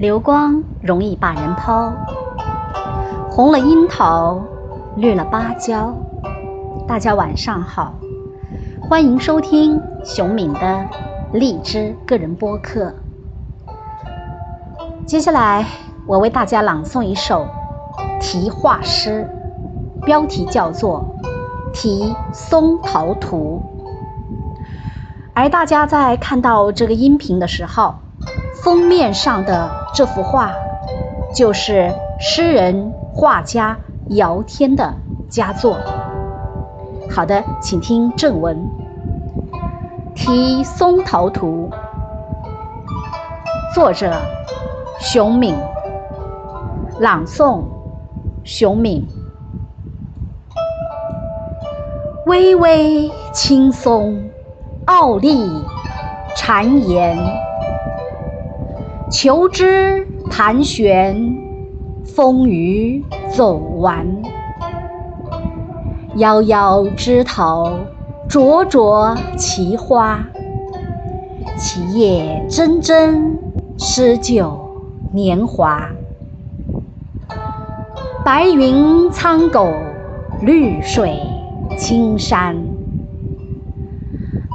流光容易把人抛，红了樱桃，绿了芭蕉。大家晚上好，欢迎收听熊敏的荔枝个人播客。接下来，我为大家朗诵一首题画诗，标题叫做《题松桃图》。而大家在看到这个音频的时候，封面上的这幅画，就是诗人画家姚天的佳作。好的，请听正文，《题松桃图》，作者熊敏，朗诵熊敏。巍巍青松，傲立巉岩。求之盘旋，风雨走完。夭夭枝头，灼灼其花。其叶蓁蓁，诗酒年华。白云苍狗，绿水青山。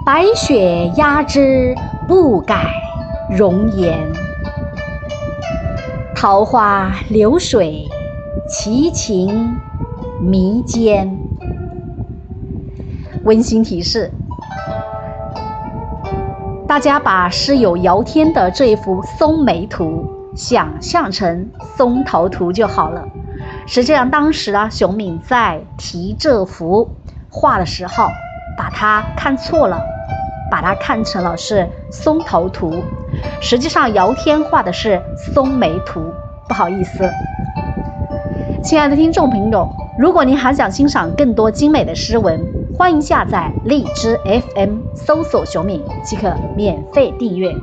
白雪压枝，不改容颜。桃花流水，奇情迷间。温馨提示：大家把诗友姚天的这幅松梅图想象成松桃图就好了。实际上，当时啊，熊敏在题这幅画的时候，把它看错了，把它看成了是松桃图。实际上，姚天画的是松梅图，不好意思，亲爱的听众朋友，如果您还想欣赏更多精美的诗文，欢迎下载荔枝 FM，搜索“熊敏”即可免费订阅。